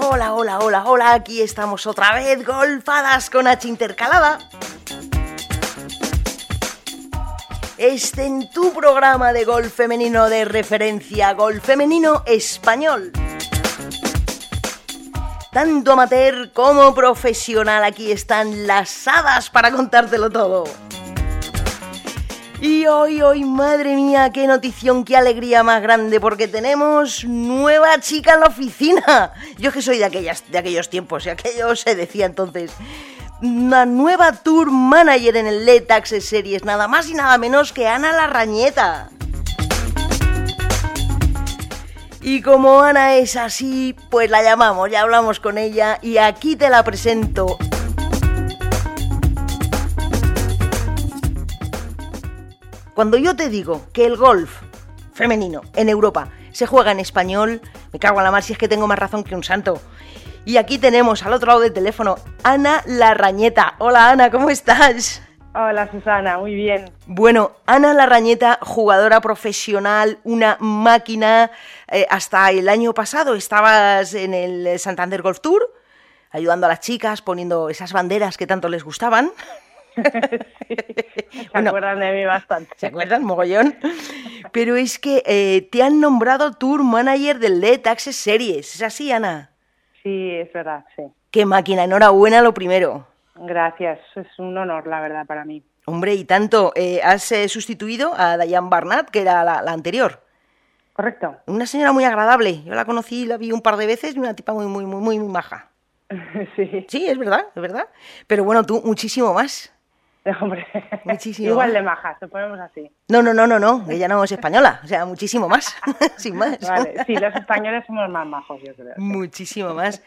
Hola, hola, hola, hola, aquí estamos otra vez, golfadas con H intercalada. Este en tu programa de golf femenino de referencia, golf femenino español. Tanto amateur como profesional, aquí están las hadas para contártelo todo. Y hoy, hoy, madre mía, qué notición, qué alegría más grande, porque tenemos nueva chica en la oficina. Yo que soy de, aquellas, de aquellos tiempos, y aquello se decía entonces. Una nueva tour manager en el Access Series, nada más y nada menos que Ana Larrañeta. Y como Ana es así, pues la llamamos, ya hablamos con ella y aquí te la presento. Cuando yo te digo que el golf femenino en Europa se juega en español, me cago en la mar si es que tengo más razón que un santo. Y aquí tenemos al otro lado del teléfono Ana Larrañeta. Hola Ana, ¿cómo estás? Hola Susana, muy bien. Bueno, Ana Larrañeta, jugadora profesional, una máquina. Eh, hasta el año pasado estabas en el Santander Golf Tour, ayudando a las chicas, poniendo esas banderas que tanto les gustaban. se acuerdan de mí bastante. ¿Se acuerdan? Mogollón. Pero es que eh, te han nombrado Tour Manager del LED Access Series. ¿Es así, Ana? Sí, es verdad, sí. Qué máquina, enhorabuena lo primero. Gracias, es un honor, la verdad, para mí. Hombre, y tanto, eh, has eh, sustituido a Diane Barnett, que era la, la, anterior. Correcto. Una señora muy agradable. Yo la conocí, la vi un par de veces y una tipa muy, muy, muy, muy, muy maja. Sí. Sí, es verdad, es verdad. Pero bueno, tú muchísimo más. Hombre, Muchísimo igual de majas, lo ponemos así. No, no, no, no, no, ella no es española, o sea, muchísimo más, sin más. Vale, sí, los españoles somos más majos, yo creo. Muchísimo más.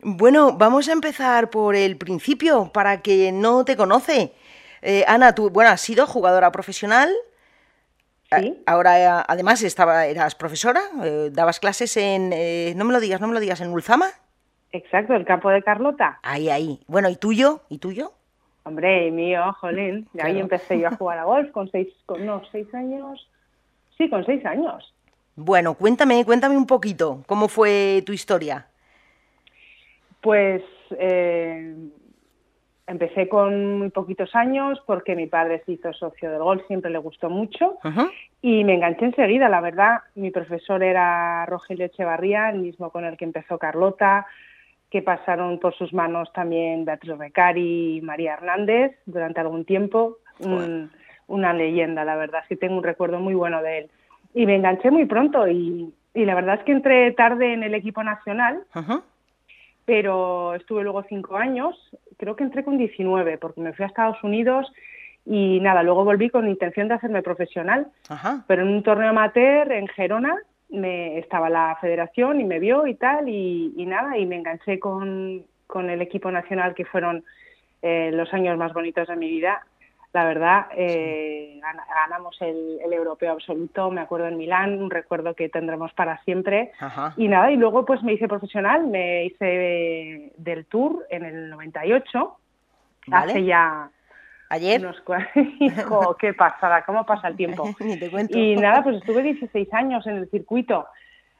Bueno, vamos a empezar por el principio, para quien no te conoce. Eh, Ana, tú, bueno, has sido jugadora profesional. Sí. A- Ahora, eh, además, estaba, eras profesora, eh, dabas clases en, eh, no me lo digas, no me lo digas, en Ulzama. Exacto, el campo de Carlota. Ahí, ahí. Bueno, ¿y tuyo? ¿Y tuyo? Hombre, mío, jolín. De ahí Claro. empecé yo a jugar a golf con seis, con, no, seis años. Sí, con seis años. Bueno, cuéntame, cuéntame un poquito, ¿cómo fue tu historia? Pues eh, empecé con muy poquitos años porque mi padre se hizo socio del golf, siempre le gustó mucho y me enganché enseguida, la verdad. Mi profesor era Rogelio Echevarría, el mismo con el que empezó Carlota, que pasaron por sus manos también Beatriz Recari y María Hernández durante algún tiempo. Un- una leyenda, la verdad, sí tengo un recuerdo muy bueno de él. Y me enganché muy pronto y, y la verdad es que entré tarde en el equipo nacional, Ujú. pero estuve luego cinco años, creo que entré con 19, porque me fui a Estados Unidos y nada, luego volví con intención de hacerme profesional, Ajá. pero en un torneo amateur en Gerona me, estaba la federación y me vio y tal, y, y nada, y me enganché con, con el equipo nacional que fueron eh, los años más bonitos de mi vida. La verdad, eh, gana- ganamos el, el europeo absoluto, me acuerdo en Milán, un recuerdo que tendremos para siempre. Ajá. Y nada, y luego pues me hice profesional, me hice del tour en el 98, Vale. hace ya ¿Ayer? unos cua- Hijo, qué pasada, cómo pasa el tiempo. Ni te cuento. Y nada, pues estuve 16 años en el circuito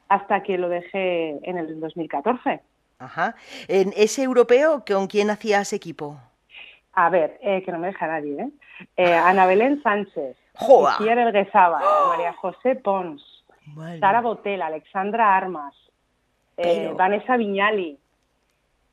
hasta que lo dejé en el 2014. Ajá. En ese europeo, ¿con quién hacías equipo? A ver, eh, que no me deja nadie, ¿eh? Eh, Ana Belén Sánchez, ¡Joa! Isier Elguezaba, María José Pons, Sara. Botel, Alexandra Armas, eh, Vanessa Viñali.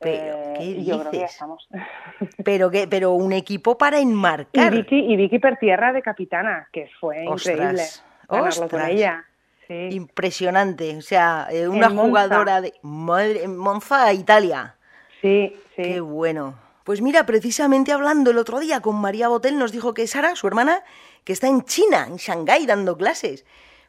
Pero, eh, ¿qué y yo creo que ya dices? estamos. Pero, que, pero un equipo para y, enmarcar. Vicky, y Vicky Pertierra de capitana, que fue Ostras, increíble ganarlo con ella. Sí. Impresionante. O sea, eh, una En Monza. jugadora de. Madre, Monza, Italia. Sí, sí. Qué bueno. Pues mira, precisamente hablando el otro día con María Botel, nos dijo que Sara, su hermana, que está en China, en Shanghái, dando clases.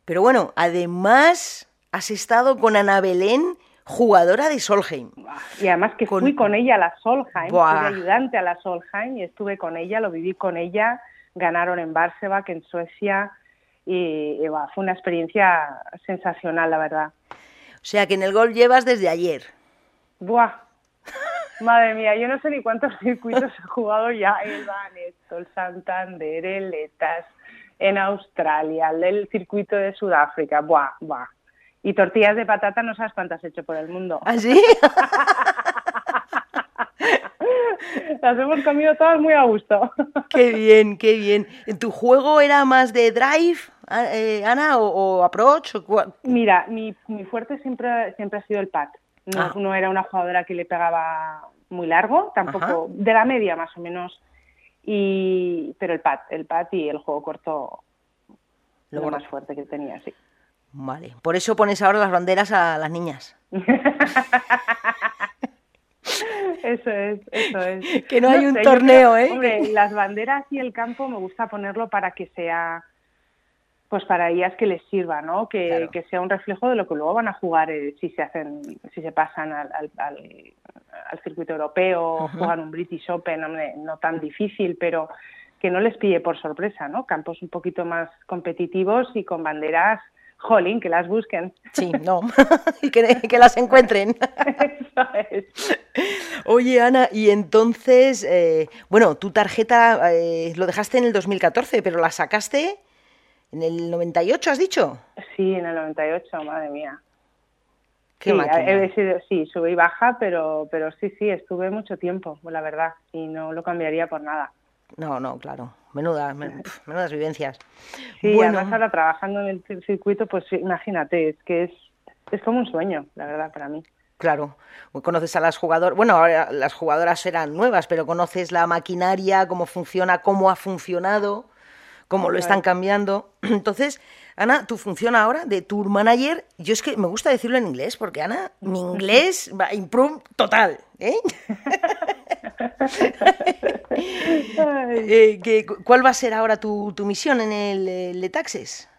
Pero bueno, además has estado con Ana Belén, jugadora de Solheim. Y además que Con- fui con ella a la Solheim, Buah. fui ayudante a la Solheim y estuve con ella, lo viví con ella, ganaron en Barsebak, en Suecia, y, fue una experiencia sensacional, la verdad. O sea que en el gol llevas desde ayer. Buah, madre mía, yo no sé ni cuántos circuitos he jugado ya, el Banesto, el Santander, el Letas, en Australia, el circuito de Sudáfrica, buah, buah. Y tortillas de patata no sabes cuántas he hecho por el mundo. ¿Ah, sí? Las hemos comido todas muy a gusto. Qué bien, qué bien. ¿Tu juego era más de drive, eh, Ana, o, approach? Mira, mi, mi, fuerte siempre, siempre ha sido el pad. No, ah. no, era una jugadora que le pegaba muy largo, tampoco, de la media más o menos. Y, pero el pad, el pad y el juego corto, lo, más fuerte que tenía, sí. Vale, por eso pones ahora las banderas a las niñas. Eso es, eso es. Que no, hay un torneo, ¿eh? Hombre, las banderas y el campo me gusta ponerlo para que sea, pues para ellas que les sirva, ¿no? Que, que sea un reflejo de lo que luego van a jugar eh, si se hacen, si se pasan al, al, al, circuito europeo, juegan un British Open, hombre, no tan difícil, pero que no les pille por sorpresa, ¿no? Campos un poquito más competitivos y con banderas jolín, que las busquen. Sí, no, y que, las encuentren. Eso es. Oye, Ana, y entonces, eh, bueno, tu tarjeta eh, lo dejaste en el 2014, pero la sacaste en el 98, ¿has dicho? Sí, en el 98, madre mía. Qué sí, sí, sube y baja, pero, pero sí, sí, estuve mucho tiempo, la verdad, y no lo cambiaría por nada. No, no, claro. Menudas, menudas vivencias. Sí, bueno. además ahora trabajando en el circuito, pues imagínate, es que es, es como un sueño, la verdad, para mí. Claro, conoces a las jugadoras, bueno, ahora las jugadoras eran nuevas, pero conoces la maquinaria, cómo funciona, cómo ha funcionado, cómo lo están cambiando. Entonces, Ana, tu función ahora de tour manager, yo es que me gusta decirlo en inglés, porque Ana, mi inglés va improve total, ¿eh? Eh, ¿Cuál va a ser ahora tu, misión en el, Letaxes?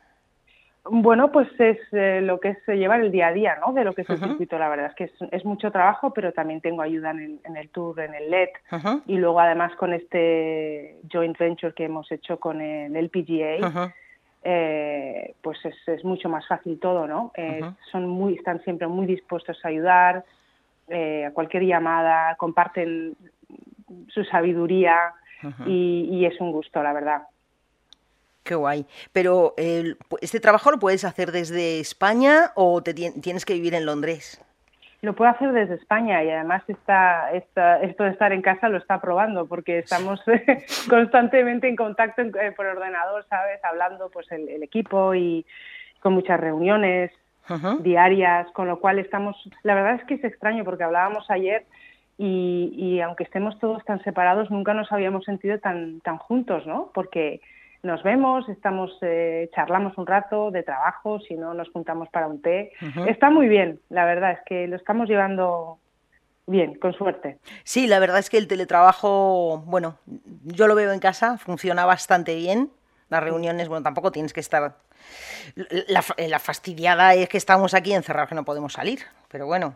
Bueno, pues es eh, lo que es llevar el día a día, ¿no? De lo que es el circuito, la verdad es que es, mucho trabajo, pero también tengo ayuda en el, tour, en el LED, y luego además con este joint venture que hemos hecho con el, PGA, eh, pues es, mucho más fácil todo, ¿no? son muy, están siempre muy dispuestos a ayudar, a cualquier llamada, comparten su sabiduría y, es un gusto, la verdad. Qué guay. Pero ¿este trabajo lo puedes hacer desde España o te tienes que vivir en Londres? Lo puedo hacer desde España y además está, esto de estar en casa lo está probando porque estamos constantemente en contacto eh, por ordenador, ¿sabes? Hablando pues el, equipo y con muchas reuniones diarias, con lo cual estamos, la verdad es que es extraño porque hablábamos ayer y, aunque estemos todos tan separados, nunca nos habíamos sentido tan, tan juntos, ¿no? Porque nos vemos, estamos, eh, charlamos un rato de trabajo, si no nos juntamos para un té. Está muy bien, la verdad es que lo estamos llevando bien, con suerte. Sí, la verdad es que el teletrabajo, bueno, yo lo veo en casa, funciona bastante bien. Las reuniones, bueno, tampoco tienes que estar... La, la fastidiada es que estamos aquí encerrados, que no podemos salir, pero bueno,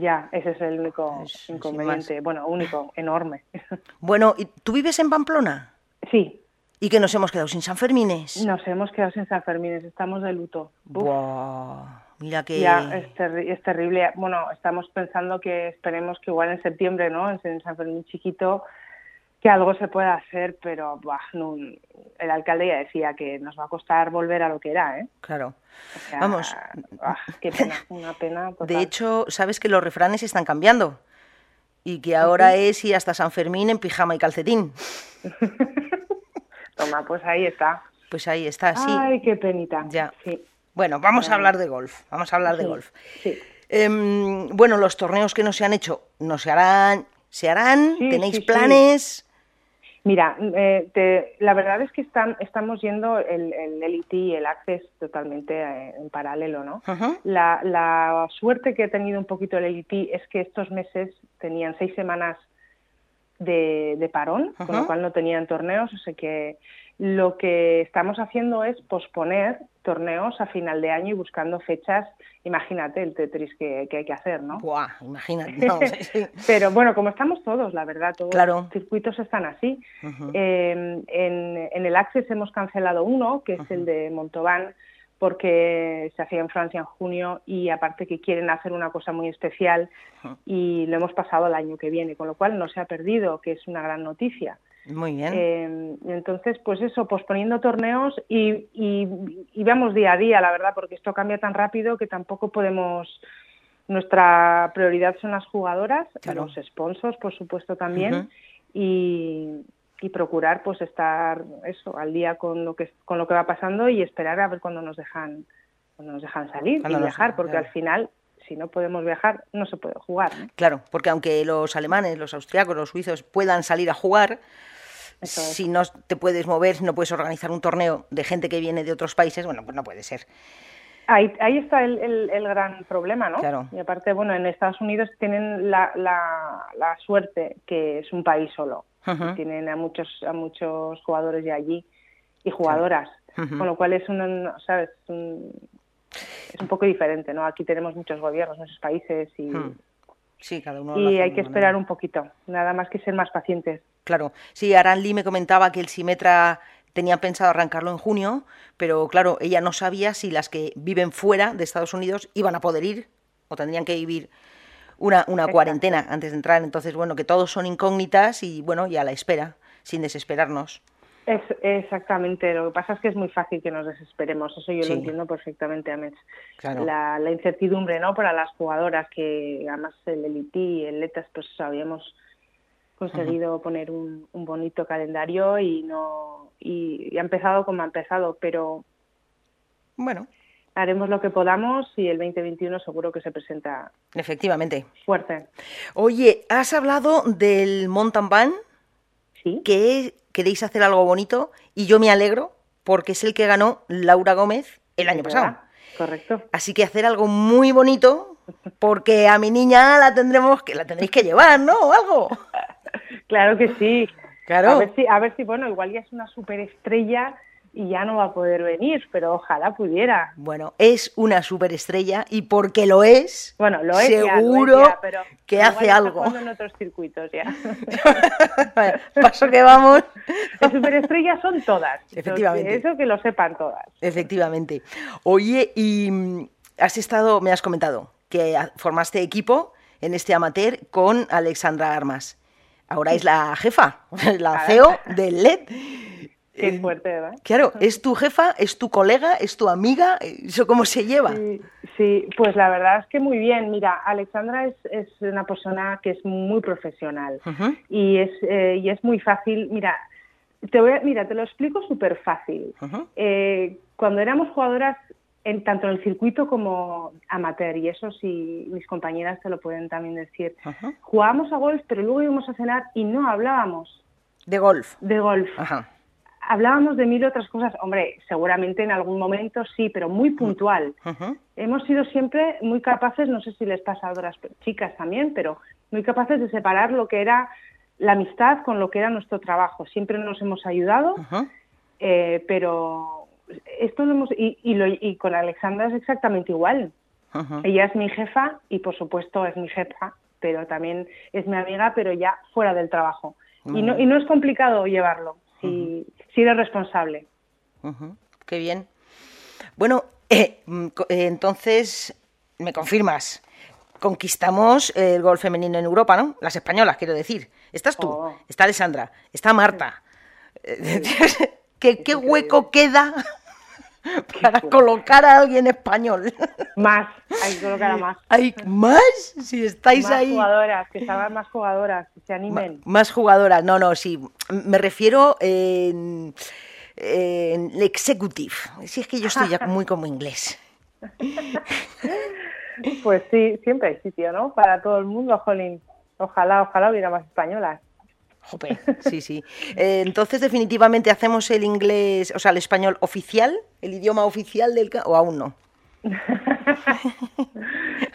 ya, ese es el único inconveniente, bueno, único, enorme. Bueno, ¿y tú vives en Pamplona? Sí. ¿Y que nos hemos quedado sin San Fermines? Nos hemos quedado sin San Fermines, estamos de luto. mira que... Ya, es, es, terrible. Bueno, estamos pensando que esperemos que igual en septiembre, ¿no? En San Fermín chiquito que algo se pueda hacer, pero el alcalde ya decía que nos va a costar volver a lo que era, ¿eh? Claro. Vamos. qué pena, una pena. De hecho, sabes que los refranes están cambiando y que ahora es y hasta San Fermín en pijama y calcetín. Toma, pues ahí está. Pues ahí está, sí. Ay, qué penita. Ya. Sí. Bueno, vamos a hablar de golf. Vamos a hablar de golf. Sí. Em, bueno, los torneos que no se han hecho no se harán. ¿Se harán? ¿Tenéis planes? Mira, eh, la verdad es que están, estamos yendo el, el LIT y el Access totalmente eh, en paralelo, ¿no? la, suerte que ha tenido un poquito el LIT es que estos meses tenían seis semanas de, parón, con lo cual no tenían torneos, o sea que lo que estamos haciendo es posponer torneos a final de año y buscando fechas. Imagínate el Tetris que, hay que hacer, ¿no? Buah, imagínate. Pero bueno, como estamos todos, la verdad, todos los circuitos están así. Em, en, el Access hemos cancelado uno, que es el de Montauban, porque se hacía en Francia en junio y aparte que quieren hacer una cosa muy especial y lo hemos pasado el año que viene, con lo cual no se ha perdido, que es una gran noticia. Muy bien. Eh, entonces, pues eso, posponiendo torneos y, y, vamos día a día, la verdad, porque esto cambia tan rápido que tampoco podemos. Nuestra prioridad son las jugadoras, los sponsors, por supuesto, también, y, y procurar pues estar eso al día con lo que con lo que va pasando y esperar a ver cuándo nos dejan cuando nos dejan salir y viajar porque al final si no podemos viajar, no se puede jugar. Claro, porque aunque los alemanes, los austriacos, los suizos puedan salir a jugar, si no te puedes mover, si no puedes organizar un torneo de gente que viene de otros países, bueno, pues no puede ser. Ahí, ahí está el, el, gran problema, ¿no? Claro. Y aparte, bueno, en Estados Unidos tienen la, la, suerte que es un país solo. Tienen a muchos, a muchos jugadores de allí y jugadoras. Con lo cual es un, ¿sabes? Un, es un poco diferente, ¿no? Aquí tenemos muchos gobiernos, muchos países y, hmm. sí, cada uno y hay que esperar un poquito, nada más que ser más pacientes. Claro, sí, Aran Lee me comentaba que el Simetra tenía pensado arrancarlo en junio, pero claro, ella no sabía si las que viven fuera de Estados Unidos iban a poder ir o tendrían que vivir una, una cuarentena antes de entrar. Entonces, bueno, que todos son incógnitas y bueno, ya a la espera, sin desesperarnos. Es, exactamente, lo que pasa es que es muy fácil que nos desesperemos, eso yo lo entiendo perfectamente, Amex. La, la, incertidumbre, ¿no? Para las jugadoras, que además el Elite y el Letas, pues habíamos conseguido poner un, bonito calendario y no y, ha empezado como ha empezado, pero bueno, haremos lo que podamos y el 2021 seguro que se presenta efectivamente fuerte. Oye, has hablado del mountain van, sí, que queréis hacer algo bonito y yo me alegro porque es el que ganó Laura Gómez el año pasado. Correcto. Así que hacer algo muy bonito porque a mi niña la tendremos que la tendréis que llevar, ¿no? O algo. Claro que sí. Claro. A ver si, a ver si bueno, igual ya es una superestrella y ya no va a poder venir, pero ojalá pudiera. Bueno, es una superestrella y porque lo es, bueno, lo es seguro pero que hace algo. en otros circuitos ya. paso que vamos. Las superestrellas son todas. Efectivamente. Eso que lo sepan todas. Efectivamente. Oye, y mm, has estado, me has comentado que formaste equipo en este amateur con Alexandra Armas. Ahora es la jefa, la CEO del LED. Qué eh, fuerte, ¿verdad? Claro, ¿es tu jefa, es tu colega, es tu amiga? ¿Eso cómo se lleva? Sí, pues la verdad es que muy bien. Mira, Alexandra es, es una persona que es muy profesional y, es, eh, y es muy fácil. Mira, te voy a, mira, te lo explico súper fácil. Eh, cuando éramos jugadoras, en, tanto en el circuito como amateur, y eso sí, mis compañeras te lo pueden también decir, jugábamos a golf, pero luego íbamos a cenar y no hablábamos. ¿De golf? De golf. Ajá hablábamos de mil otras cosas. Hombre, seguramente en algún momento sí, pero muy puntual. Hemos sido siempre muy capaces, no sé si les pasa a otras chicas también, pero muy capaces de separar lo que era la amistad con lo que era nuestro trabajo. Siempre nos hemos ayudado, eh, pero esto lo hemos. Y, y, con Alexandra es exactamente igual. Ella es mi jefa y, por supuesto, es mi jefa, pero también es mi amiga, pero ya fuera del trabajo. Y no, y no es complicado llevarlo si, eres responsable. Qué bien. Bueno, eh, mm, eh, entonces, ¿me confirmas? Conquistamos el gol femenino en Europa, ¿no? Las españolas, quiero decir. Estás tú, oh. está Alessandra, está Marta. ¿Qué, ¿Qué, hueco queda para colocar a alguien español? Más, hay que colocar a más. ¿Hay más? Si estáis ahí. Más jugadoras, que salgan más jugadoras, que se animen. más jugadoras, no, no, sí. Me refiero en, en executive. Si es que yo estoy ya muy como inglés. Pues sí, siempre hay sitio, ¿no? Para todo el mundo, Jolín. Ojalá, ojalá hubiera más españolas. Jope, sí, sí. Eh, entonces, definitivamente hacemos el inglés, o sea, el español oficial, el idioma oficial del... o aún no.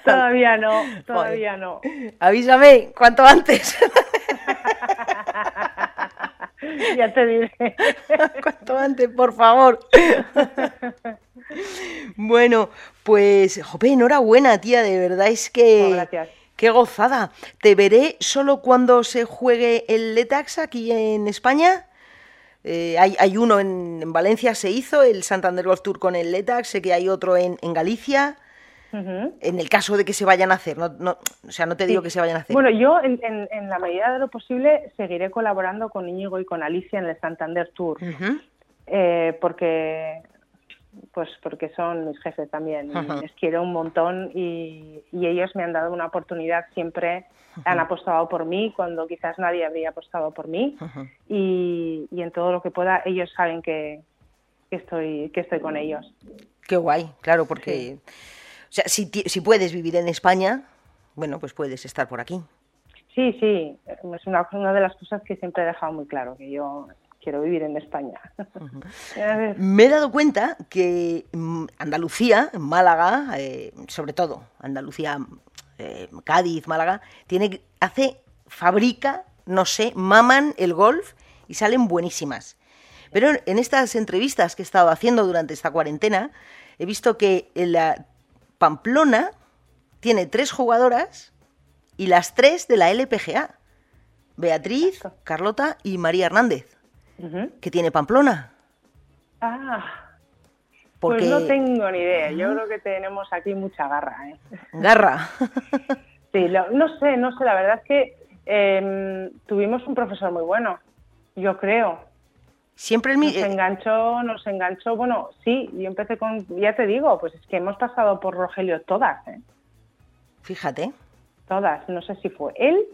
todavía no, todavía no. Avísame, cuanto antes. ya te diré. cuanto antes, por favor. bueno, pues, jope, enhorabuena, tía, de verdad es que... gracias. ¡Qué gozada! ¿Te veré solo cuando se juegue el Letax aquí en España? Eh, hay, uno en, Valencia, se hizo, el Santander Golf Tour con el Letax, sé que hay otro en, Galicia. En el caso de que se vayan a hacer, no, no, o sea, no te digo que se vayan a hacer. Bueno, yo en, en, la medida de lo posible seguiré colaborando con Íñigo y con Alicia en el Santander Tour, eh, porque pues porque son mis jefes también, les quiero un montón y, y, ellos me han dado una oportunidad siempre, han apostado por mí cuando quizás nadie habría apostado por mí y, y, en todo lo que pueda ellos saben que, que, estoy, que estoy con ellos. Qué guay, claro, porque o sea, si, si puedes vivir en España, bueno, pues puedes estar por aquí. Sí, sí, es una, una de las cosas que siempre he dejado muy claro, que yo quiero vivir en España. Me he dado cuenta que mm, Andalucía, Málaga, eh, sobre todo Andalucía, eh, Cádiz, Málaga, tiene, hace, fabrica, no sé, maman el golf y salen buenísimas. Pero en estas entrevistas que he estado haciendo durante esta cuarentena, he visto que la Pamplona tiene tres jugadoras y las tres de la LPGA. Beatriz, Carlota y María Hernández. ¿Qué tiene Pamplona? Ah, pues no tengo ni idea. Yo creo que tenemos aquí mucha garra. ¿eh? ¿Garra? sí, no sé, no sé. La verdad es que em, tuvimos un profesor muy bueno, yo creo. Siempre el Nos enganchó, nos enganchó. Bueno, sí, yo empecé con. Ya te digo, pues es que hemos pasado por Rogelio todas. ¿eh? Fíjate. Todas. No sé si fue él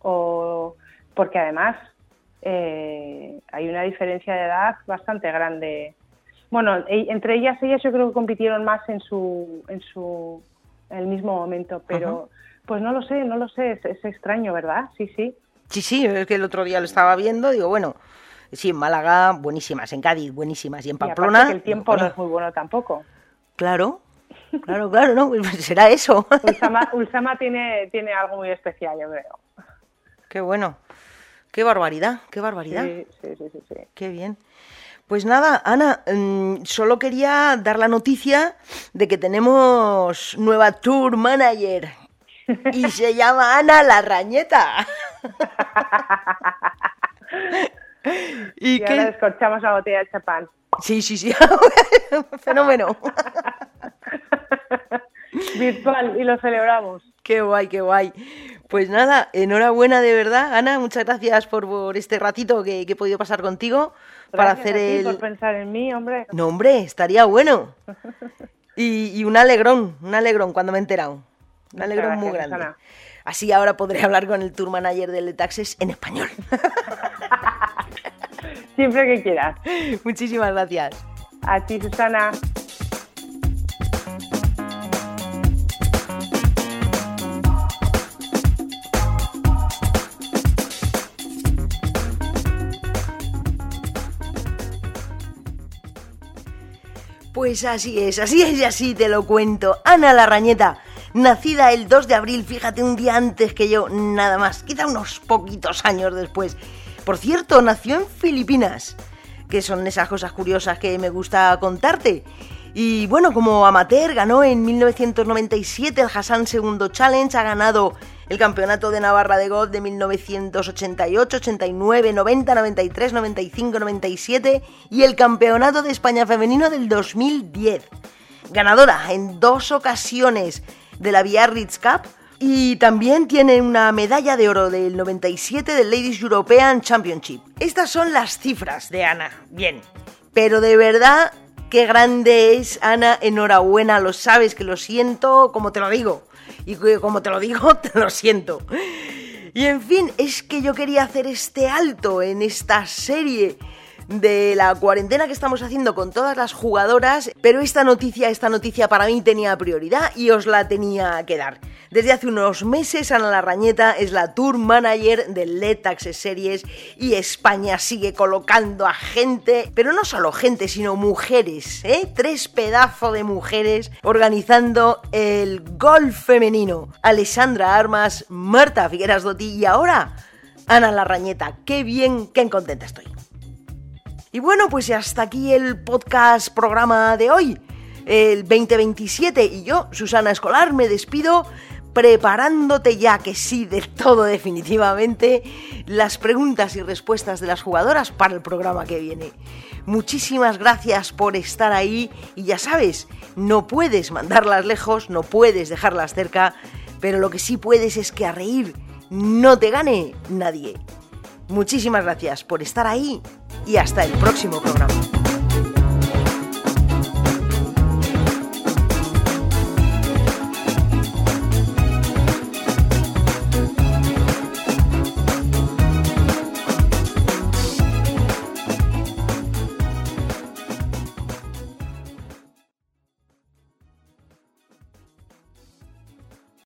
o. Porque además eh, hay una diferencia de edad bastante grande. Bueno, e, entre ellas, ellas yo creo que compitieron más en su, en su, el mismo momento, pero pues no lo sé, no lo sé, es, extraño, ¿verdad? Sí, sí. Sí, sí, es que el otro día lo estaba viendo, digo, bueno, sí, en Málaga buenísimas, en Cádiz buenísimas y en Pamplona... el tiempo no es muy bueno tampoco. Claro, claro, claro, ¿no? Pues será eso. Ulsama, tiene, tiene algo muy especial, yo creo. Qué bueno. Qué barbaridad, qué barbaridad. Sí, sí, sí, sí. Qué bien. Pues nada, Ana, mm, solo quería dar la noticia de que tenemos nueva tour manager y se llama Ana la Rañeta. y, que ahora descorchamos la botella de chapán. Sí, sí, sí. Fenómeno. Virtual y lo celebramos. Qué guay, qué guay. Pues nada, enhorabuena de verdad, Ana. Muchas gracias por, este ratito que, he podido pasar contigo para hacer el. por pensar en mí, hombre. No, hombre, estaría bueno. Y, un alegrón, un alegrón cuando me he enterado. Un alegrón muy grande. Así ahora podré hablar con el tour manager del Taxes en español. Siempre que quieras. Muchísimas gracias. A ti, Susana. Pues así es, así es y así te lo cuento. Ana Larrañeta, nacida el 2 de abril, fíjate, un día antes que yo, nada más, quizá unos poquitos años después. Por cierto, nació en Filipinas, que son esas cosas curiosas que me gusta contarte. Y bueno, como amateur ganó en 1997 el Hassan Segundo Challenge, ha ganado el Campeonato de Navarra de Golf de 1988, 89, 90, 93, 95, 97 y el Campeonato de España Femenino del 2010. Ganadora en dos ocasiones de la Biarritz Cup y también tiene una medalla de oro del 97 del Ladies European Championship. Estas son las cifras de Ana. Bien. Pero de verdad, qué grande es Ana. Enhorabuena, lo sabes que lo siento, como te lo digo. Y como te lo digo, te lo siento. Y en fin, es que yo quería hacer este alto en esta serie de la cuarentena que estamos haciendo con todas las jugadoras, pero esta noticia, esta noticia para mí tenía prioridad y os la tenía que dar. Desde hace unos meses Ana Larrañeta es la tour manager del Letax Series y España sigue colocando a gente, pero no solo gente, sino mujeres, ¿eh? Tres pedazos de mujeres organizando el golf femenino. Alessandra Armas, Marta Figueras Dotti y ahora Ana Larrañeta. Qué bien, qué contenta estoy. Y bueno, pues hasta aquí el podcast programa de hoy, el 2027. Y yo, Susana Escolar, me despido preparándote ya que sí, de todo definitivamente, las preguntas y respuestas de las jugadoras para el programa que viene. Muchísimas gracias por estar ahí y ya sabes, no puedes mandarlas lejos, no puedes dejarlas cerca, pero lo que sí puedes es que a reír no te gane nadie. Muchísimas gracias por estar ahí y hasta el próximo programa.